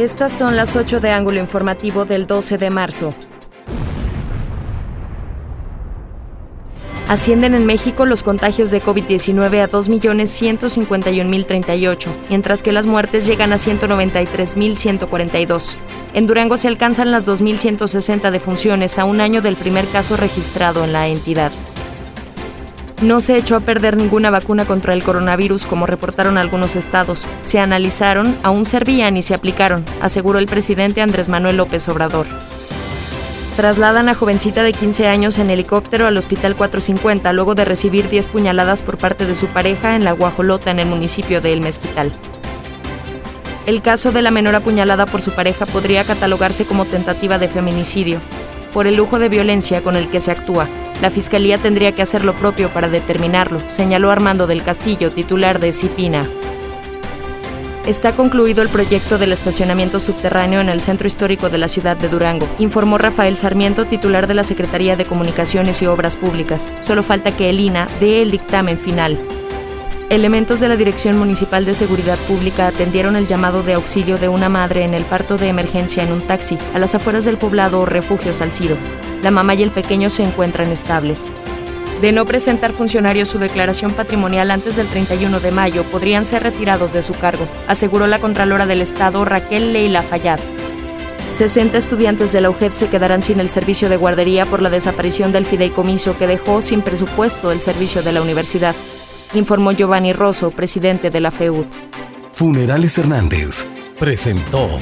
Estas son las 8 de ángulo informativo del 12 de marzo. Ascienden en México los contagios de COVID-19 a 2.151.038, mientras que las muertes llegan a 193.142. En Durango se alcanzan las 2.160 defunciones a un año del primer caso registrado en la entidad. No se echó a perder ninguna vacuna contra el coronavirus como reportaron algunos estados. Se analizaron, aún servían y se aplicaron, aseguró el presidente Andrés Manuel López Obrador. Trasladan a jovencita de 15 años en helicóptero al Hospital 450 luego de recibir 10 puñaladas por parte de su pareja en la Guajolota en el municipio de El Mezquital. El caso de la menor apuñalada por su pareja podría catalogarse como tentativa de feminicidio, por el lujo de violencia con el que se actúa. La Fiscalía tendría que hacer lo propio para determinarlo, señaló Armando del Castillo, titular de CIPINA. Está concluido el proyecto del estacionamiento subterráneo en el centro histórico de la ciudad de Durango, informó Rafael Sarmiento, titular de la Secretaría de Comunicaciones y Obras Públicas. Solo falta que el INA dé el dictamen final. Elementos de la Dirección Municipal de Seguridad Pública atendieron el llamado de auxilio de una madre en el parto de emergencia en un taxi a las afueras del poblado Refugio Salcido. La mamá y el pequeño se encuentran estables de no presentar funcionarios su declaración patrimonial antes del 31 de mayo, podrían ser retirados de su cargo, aseguró la Contralora del Estado Raquel Leila Fayad. 60 estudiantes de la UGED se quedarán sin el servicio de guardería por la desaparición del fideicomiso que dejó sin presupuesto el servicio de la universidad, informó Giovanni Rosso, presidente de la FEUD. Funerales Hernández presentó